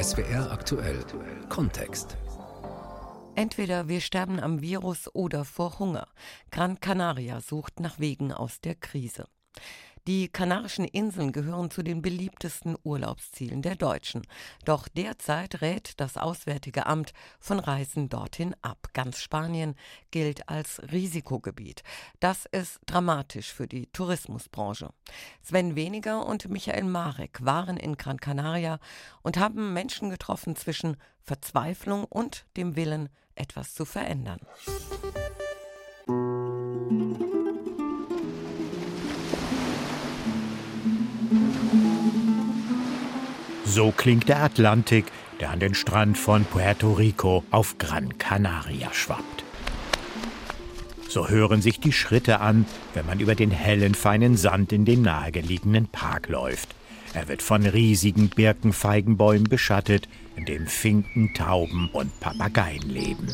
SWR aktuell Kontext. Entweder wir sterben am Virus oder vor Hunger. Gran Canaria sucht nach Wegen aus der Krise. Die Kanarischen Inseln gehören zu den beliebtesten Urlaubszielen der Deutschen. Doch derzeit rät das Auswärtige Amt von Reisen dorthin ab. Ganz Spanien gilt als Risikogebiet. Das ist dramatisch für die Tourismusbranche. Sven Weniger und Michael Marek waren in Gran Canaria und haben Menschen getroffen zwischen Verzweiflung und dem Willen, etwas zu verändern. So klingt der Atlantik, der an den Strand von Puerto Rico auf Gran Canaria schwappt. So hören sich die Schritte an, wenn man über den hellen, feinen Sand in den nahegelegenen Park läuft. Er wird von riesigen Birkenfeigenbäumen beschattet, in dem Finken, Tauben und Papageien leben.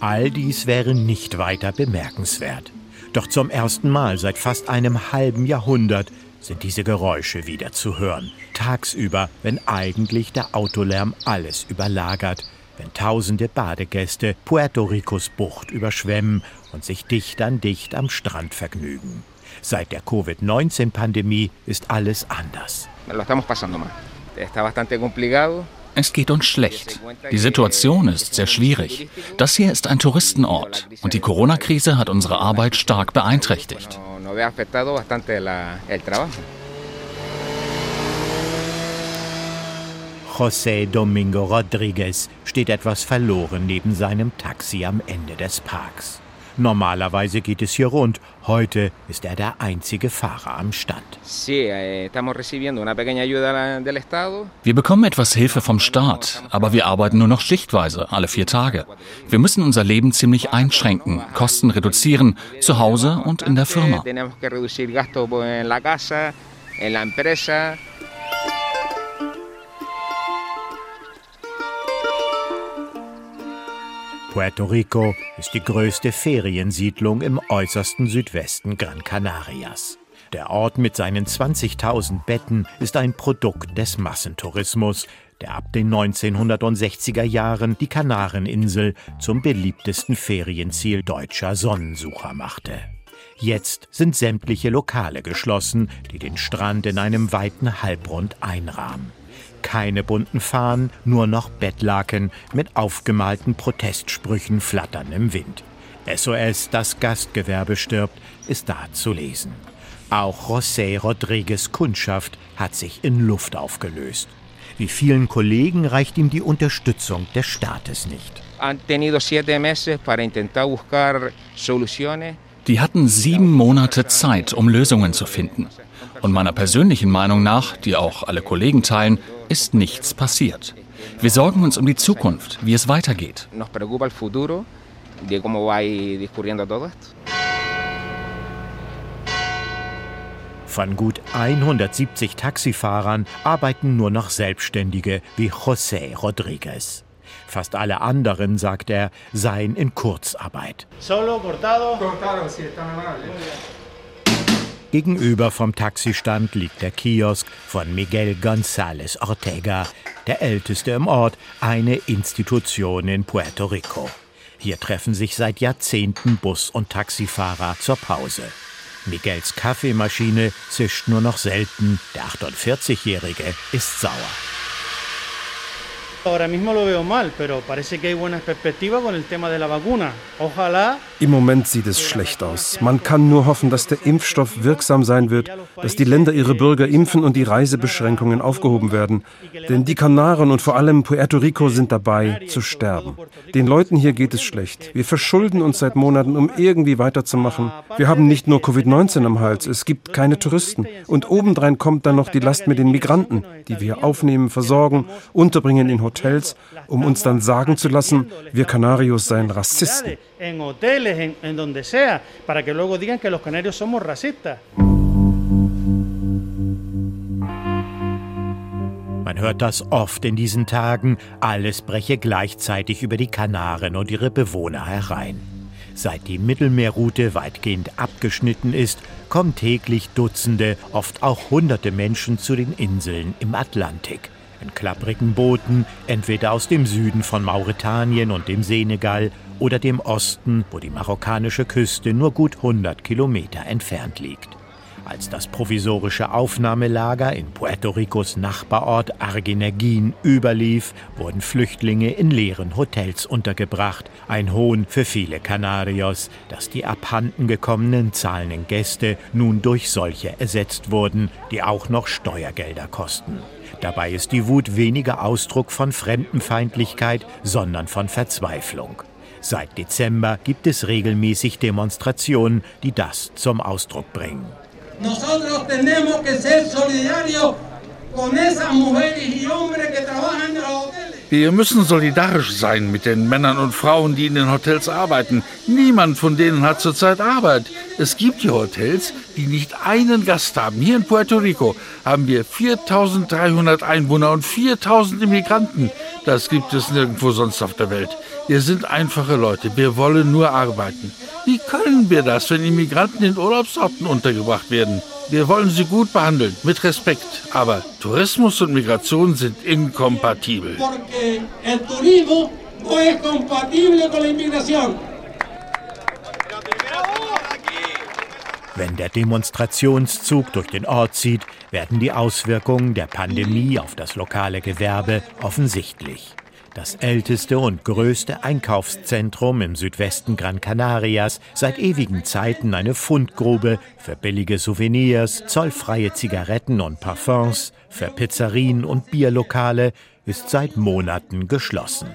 All dies wäre nicht weiter bemerkenswert. Doch zum ersten Mal seit fast einem halben Jahrhundert sind diese Geräusche wieder zu hören. Tagsüber, wenn eigentlich der Autolärm alles überlagert, wenn tausende Badegäste Puerto Ricos Bucht überschwemmen und sich dicht an dicht am Strand vergnügen. Seit der Covid-19-Pandemie ist alles anders. Es geht uns schlecht. Die Situation ist sehr schwierig. Das hier ist ein Touristenort und die Corona-Krise hat unsere Arbeit stark beeinträchtigt. José Domingo Rodriguez steht etwas verloren neben seinem Taxi am Ende des Parks. Normalerweise geht es hier rund. Heute ist er der einzige Fahrer am Stand. Wir bekommen etwas Hilfe vom Staat, aber wir arbeiten nur noch schichtweise, alle vier Tage. Wir müssen unser Leben ziemlich einschränken, Kosten reduzieren, zu Hause und in der Firma. Puerto Rico ist die größte Feriensiedlung im äußersten Südwesten Gran Canarias. Der Ort mit seinen 20.000 Betten ist ein Produkt des Massentourismus, der ab den 1960er Jahren die Kanareninsel zum beliebtesten Ferienziel deutscher Sonnensucher machte. Jetzt sind sämtliche Lokale geschlossen, die den Strand in einem weiten Halbrund einrahmen keine bunten Fahnen, nur noch Bettlaken mit aufgemalten Protestsprüchen flattern im Wind. SOS, das Gastgewerbe stirbt, ist da zu lesen. Auch José Rodriguez Kundschaft hat sich in Luft aufgelöst. Wie vielen Kollegen reicht ihm die Unterstützung des Staates nicht. Die hatten sieben Monate Zeit, um Lösungen zu finden. Und meiner persönlichen Meinung nach, die auch alle Kollegen teilen, ist nichts passiert. Wir sorgen uns um die Zukunft, wie es weitergeht. Von gut 170 Taxifahrern arbeiten nur noch Selbstständige wie José Rodriguez. Fast alle anderen, sagt er, seien in Kurzarbeit. Solo cortado. Cortado, sí, Gegenüber vom Taxistand liegt der Kiosk von Miguel González Ortega, der älteste im Ort, eine Institution in Puerto Rico. Hier treffen sich seit Jahrzehnten Bus- und Taxifahrer zur Pause. Miguels Kaffeemaschine zischt nur noch selten, der 48-Jährige ist sauer. Im Moment sieht es schlecht aus. Man kann nur hoffen, dass der Impfstoff wirksam sein wird, dass die Länder ihre Bürger impfen und die Reisebeschränkungen aufgehoben werden. Denn die Kanaren und vor allem Puerto Rico sind dabei zu sterben. Den Leuten hier geht es schlecht. Wir verschulden uns seit Monaten, um irgendwie weiterzumachen. Wir haben nicht nur Covid-19 am Hals, es gibt keine Touristen. Und obendrein kommt dann noch die Last mit den Migranten, die wir aufnehmen, versorgen, unterbringen in Hotels um uns dann sagen zu lassen, wir Canarios seien Rassisten. Man hört das oft in diesen Tagen, alles breche gleichzeitig über die Kanaren und ihre Bewohner herein. Seit die Mittelmeerroute weitgehend abgeschnitten ist, kommen täglich Dutzende, oft auch hunderte Menschen zu den Inseln im Atlantik. In klapprigen Booten, entweder aus dem Süden von Mauretanien und dem Senegal oder dem Osten, wo die marokkanische Küste nur gut 100 Kilometer entfernt liegt. Als das provisorische Aufnahmelager in Puerto Ricos Nachbarort Argineguin überlief, wurden Flüchtlinge in leeren Hotels untergebracht. Ein Hohn für viele Canarios, dass die abhanden gekommenen zahlenden Gäste nun durch solche ersetzt wurden, die auch noch Steuergelder kosten. Dabei ist die Wut weniger Ausdruck von Fremdenfeindlichkeit, sondern von Verzweiflung. Seit Dezember gibt es regelmäßig Demonstrationen, die das zum Ausdruck bringen. Nosotros tenemos que ser solidarios con esas mujeres y hombres que trabajan en los hoteles. Wir müssen solidarisch sein mit den Männern und Frauen, die in den Hotels arbeiten. Niemand von denen hat zurzeit Arbeit. Es gibt hier Hotels, die nicht einen Gast haben. Hier in Puerto Rico haben wir 4300 Einwohner und 4000 Immigranten. Das gibt es nirgendwo sonst auf der Welt. Wir sind einfache Leute. Wir wollen nur arbeiten. Wie können wir das, wenn Immigranten in Urlaubsorten untergebracht werden? Wir wollen sie gut behandeln, mit Respekt. Aber Tourismus und Migration sind inkompatibel. Wenn der Demonstrationszug durch den Ort zieht, werden die Auswirkungen der Pandemie auf das lokale Gewerbe offensichtlich. Das älteste und größte Einkaufszentrum im Südwesten Gran Canarias, seit ewigen Zeiten eine Fundgrube für billige Souvenirs, zollfreie Zigaretten und Parfums, für Pizzerien und Bierlokale, ist seit Monaten geschlossen.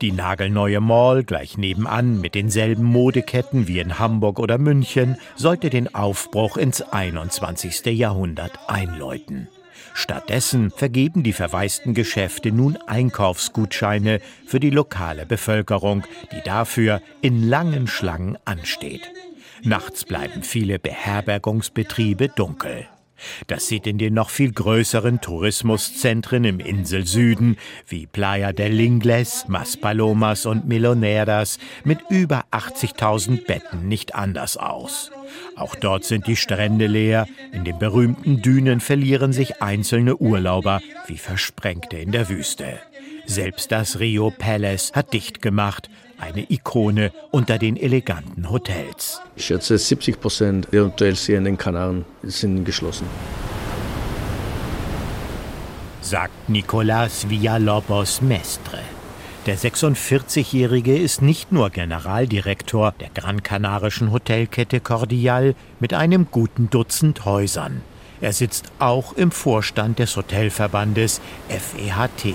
Die nagelneue Mall gleich nebenan mit denselben Modeketten wie in Hamburg oder München sollte den Aufbruch ins 21. Jahrhundert einläuten. Stattdessen vergeben die verwaisten Geschäfte nun Einkaufsgutscheine für die lokale Bevölkerung, die dafür in langen Schlangen ansteht. Nachts bleiben viele Beherbergungsbetriebe dunkel. Das sieht in den noch viel größeren Tourismuszentren im Inselsüden wie Playa del Ingles, Maspalomas und Miloneras mit über 80.000 Betten nicht anders aus. Auch dort sind die Strände leer, in den berühmten Dünen verlieren sich einzelne Urlauber wie Versprengte in der Wüste. Selbst das Rio Palace hat dicht gemacht, eine Ikone unter den eleganten Hotels. Ich schätze, 70 Prozent der Hotels hier in den Kanaren sind geschlossen. Sagt Nicolas Villalobos Mestre. Der 46-Jährige ist nicht nur Generaldirektor der Gran Kanarischen Hotelkette Cordial mit einem guten Dutzend Häusern. Er sitzt auch im Vorstand des Hotelverbandes FEHT.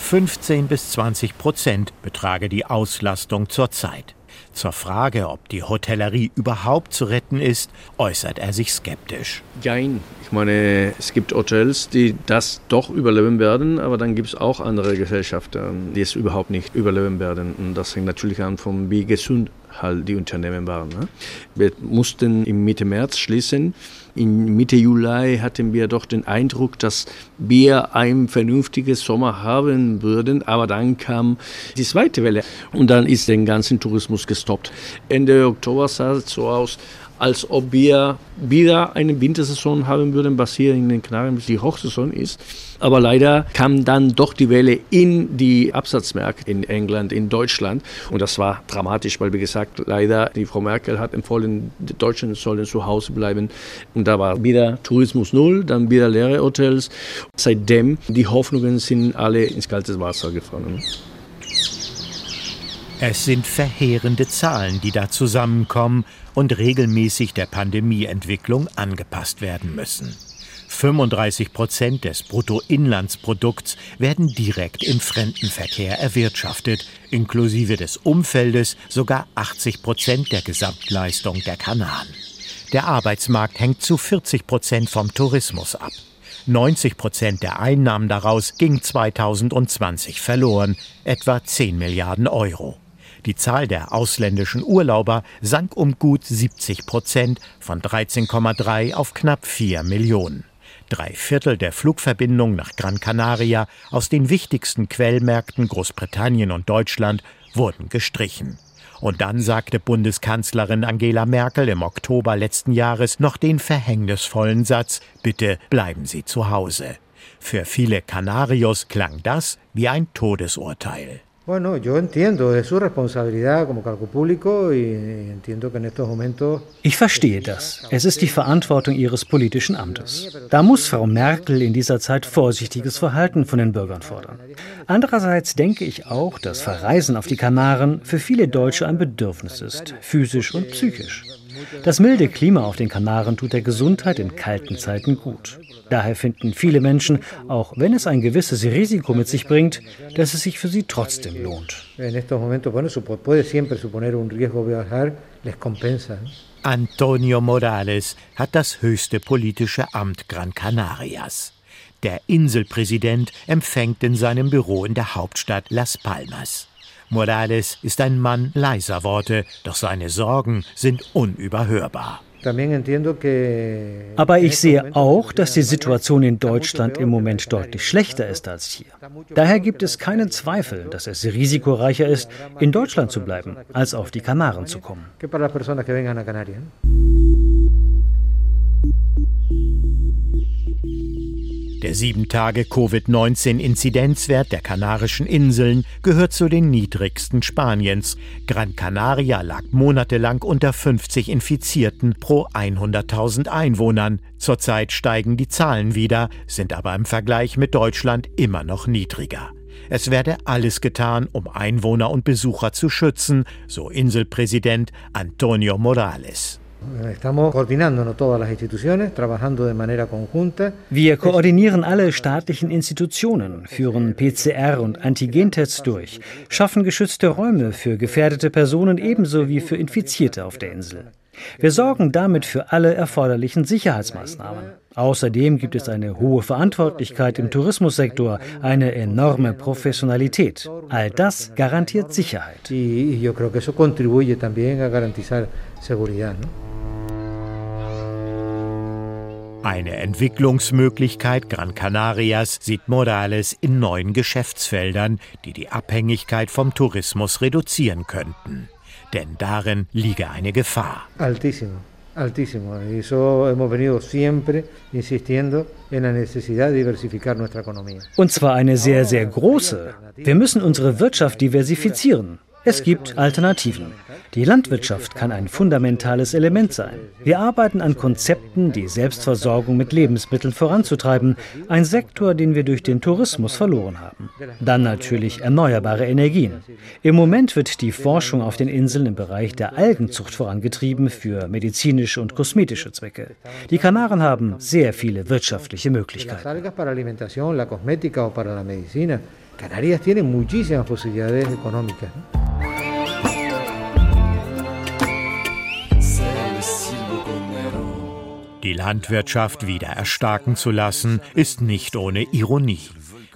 15 bis 20 Prozent betrage die Auslastung zurzeit. Zur Frage, ob die Hotellerie überhaupt zu retten ist, äußert er sich skeptisch. Jein. Ich meine, es gibt Hotels, die das doch überleben werden, aber dann gibt es auch andere Gesellschaften, die es überhaupt nicht überleben werden. Und das hängt natürlich an, von wie gesund halt die Unternehmen waren. Ne? Wir mussten im Mitte März schließen. In Mitte Juli hatten wir doch den Eindruck, dass wir ein vernünftiges Sommer haben würden, aber dann kam die zweite Welle und dann ist der ganze Tourismus gestoppt. Ende Oktober sah es so aus, als ob wir wieder eine Wintersaison haben würden, was hier in den Kanarien die Hochsaison ist. Aber leider kam dann doch die Welle in die Absatzmärkte in England, in Deutschland. Und das war dramatisch, weil, wie gesagt, leider die Frau Merkel hat empfohlen, die Deutschen sollen zu Hause bleiben. Und da war wieder Tourismus null, dann wieder leere Hotels. Seitdem, die Hoffnungen sind alle ins kalte Wasser gefallen. Es sind verheerende Zahlen, die da zusammenkommen und regelmäßig der Pandemieentwicklung angepasst werden müssen. 35 Prozent des Bruttoinlandsprodukts werden direkt im Fremdenverkehr erwirtschaftet, inklusive des Umfeldes sogar 80 Prozent der Gesamtleistung der Kanaren. Der Arbeitsmarkt hängt zu 40 Prozent vom Tourismus ab. 90 Prozent der Einnahmen daraus ging 2020 verloren, etwa 10 Milliarden Euro. Die Zahl der ausländischen Urlauber sank um gut 70 Prozent von 13,3 auf knapp 4 Millionen. Drei Viertel der Flugverbindungen nach Gran Canaria aus den wichtigsten Quellmärkten Großbritannien und Deutschland wurden gestrichen. Und dann sagte Bundeskanzlerin Angela Merkel im Oktober letzten Jahres noch den verhängnisvollen Satz, bitte bleiben Sie zu Hause. Für viele Kanarios klang das wie ein Todesurteil. Bueno, yo entiendo, es su responsabilidad como cargo público y entiendo que en estos momentos. Ich verstehe das. Es ist die Verantwortung ihres politischen Amtes. Da muss Frau Merkel in dieser Zeit vorsichtiges Verhalten von den Bürgern fordern. Andererseits denke ich auch, dass Verreisen auf die Kanaren für viele Deutsche ein Bedürfnis ist, physisch und psychisch. Das milde Klima auf den Kanaren tut der Gesundheit in kalten Zeiten gut. Daher finden viele Menschen, auch wenn es ein gewisses Risiko mit sich bringt, dass es sich für sie trotzdem lohnt. Antonio Morales hat das höchste politische Amt Gran Canarias. Der Inselpräsident empfängt in seinem Büro in der Hauptstadt Las Palmas. Morales ist ein Mann leiser Worte, doch seine Sorgen sind unüberhörbar. Aber ich sehe auch, dass die Situation in Deutschland im Moment deutlich schlechter ist als hier. Daher gibt es keinen Zweifel, dass es risikoreicher ist, in Deutschland zu bleiben, als auf die Kanaren zu kommen. Der 7-Tage-Covid-19-Inzidenzwert der Kanarischen Inseln gehört zu den niedrigsten Spaniens. Gran Canaria lag monatelang unter 50 Infizierten pro 100.000 Einwohnern. Zurzeit steigen die Zahlen wieder, sind aber im Vergleich mit Deutschland immer noch niedriger. Es werde alles getan, um Einwohner und Besucher zu schützen, so Inselpräsident Antonio Morales. Wir koordinieren alle staatlichen Institutionen, führen PCR- und Antigentests durch, schaffen geschützte Räume für gefährdete Personen ebenso wie für Infizierte auf der Insel. Wir sorgen damit für alle erforderlichen Sicherheitsmaßnahmen. Außerdem gibt es eine hohe Verantwortlichkeit im Tourismussektor, eine enorme Professionalität. All das garantiert Sicherheit. Eine Entwicklungsmöglichkeit Gran Canarias sieht Morales in neuen Geschäftsfeldern, die die Abhängigkeit vom Tourismus reduzieren könnten. Denn darin liege eine Gefahr. Altísimo. Altísimo. Y eso hemos venido siempre insistiendo en la necesidad de diversificar nuestra economía. Und zwar eine sehr, sehr große. Wir müssen unsere Wirtschaft diversifizieren. Es gibt Alternativen. Die Landwirtschaft kann ein fundamentales Element sein. Wir arbeiten an Konzepten, die Selbstversorgung mit Lebensmitteln voranzutreiben, ein Sektor, den wir durch den Tourismus verloren haben. Dann natürlich erneuerbare Energien. Im Moment wird die Forschung auf den Inseln im Bereich der Algenzucht vorangetrieben für medizinische und kosmetische Zwecke. Die Kanaren haben sehr viele wirtschaftliche Möglichkeiten. Canarias tiene muchísimas posibilidades económicas. Die Landwirtschaft wieder erstarken zu lassen, ist nicht ohne Ironie.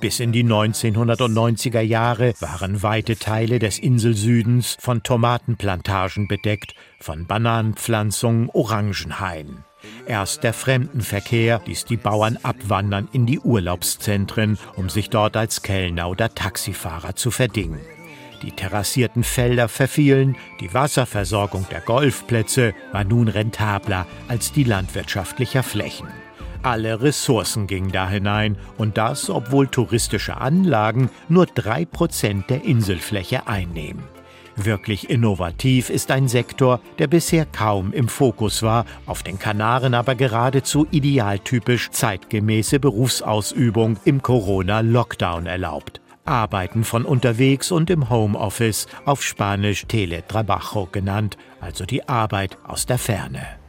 Bis in die 1990er Jahre waren weite Teile des Inselsüdens von Tomatenplantagen bedeckt, von Bananenpflanzungen, Orangenhainen. Erst der Fremdenverkehr ließ die Bauern abwandern in die Urlaubszentren, um sich dort als Kellner oder Taxifahrer zu verdingen. Die terrassierten Felder verfielen, die Wasserversorgung der Golfplätze war nun rentabler als die landwirtschaftlicher Flächen. Alle Ressourcen gingen da hinein und das, obwohl touristische Anlagen nur drei Prozent der Inselfläche einnehmen. Wirklich innovativ ist ein Sektor, der bisher kaum im Fokus war, auf den Kanaren aber geradezu idealtypisch zeitgemäße Berufsausübung im Corona-Lockdown erlaubt. Arbeiten von unterwegs und im Homeoffice, auf Spanisch Teletrabajo genannt, also die Arbeit aus der Ferne.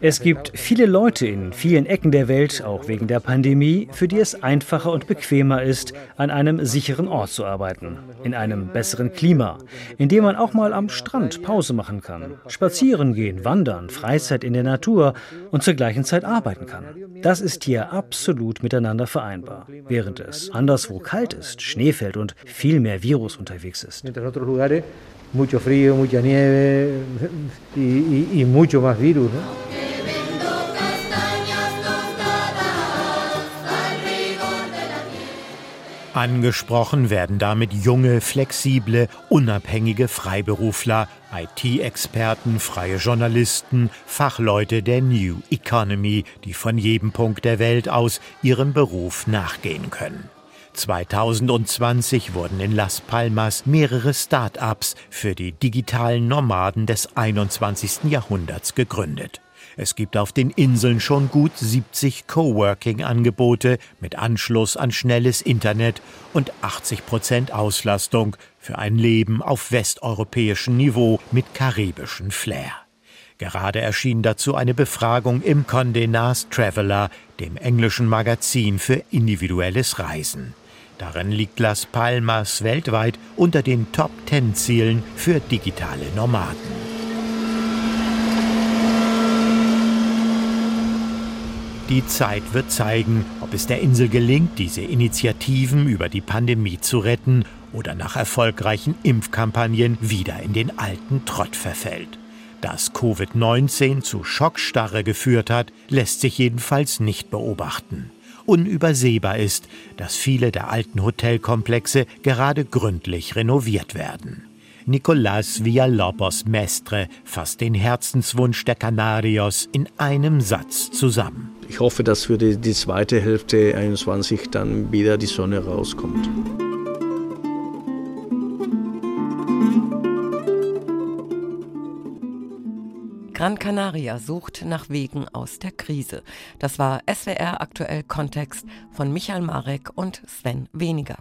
Es gibt viele Leute in vielen Ecken der Welt, auch wegen der Pandemie, für die es einfacher und bequemer ist, an einem sicheren Ort zu arbeiten, in einem besseren Klima, in dem man auch mal am Strand Pause machen kann, spazieren gehen, wandern, Freizeit in der Natur und zur gleichen Zeit arbeiten kann. Das ist hier absolut miteinander vereinbar, während es anderswo kalt ist, Schnee fällt und viel mehr Virus unterwegs ist mucho frío, mucha nieve y, y, y mucho más virus. ¿no? Angesprochen werden damit junge, flexible, unabhängige Freiberufler, IT-Experten, freie Journalisten, Fachleute der New Economy, die von jedem Punkt der Welt aus ihrem Beruf nachgehen können. 2020 wurden in Las Palmas mehrere Start-ups für die digitalen Nomaden des 21. Jahrhunderts gegründet. Es gibt auf den Inseln schon gut 70 Coworking-Angebote mit Anschluss an schnelles Internet und 80 Prozent Auslastung für ein Leben auf westeuropäischem Niveau mit karibischem Flair. Gerade erschien dazu eine Befragung im Condé Nast Traveler, dem englischen Magazin für individuelles Reisen. Darin liegt Las Palmas weltweit unter den Top Ten Zielen für digitale Nomaden. Die Zeit wird zeigen, ob es der Insel gelingt, diese Initiativen über die Pandemie zu retten oder nach erfolgreichen Impfkampagnen wieder in den alten Trott verfällt. Dass Covid-19 zu Schockstarre geführt hat, lässt sich jedenfalls nicht beobachten. Unübersehbar ist, dass viele der alten Hotelkomplexe gerade gründlich renoviert werden. Nicolás Villalobos Mestre fasst den Herzenswunsch der Canarios in einem Satz zusammen. Ich hoffe, dass für die, die zweite Hälfte 21 dann wieder die Sonne rauskommt. Gran Canaria sucht nach Wegen aus der Krise. Das war SWR aktuell Kontext von Michael Marek und Sven Weniger.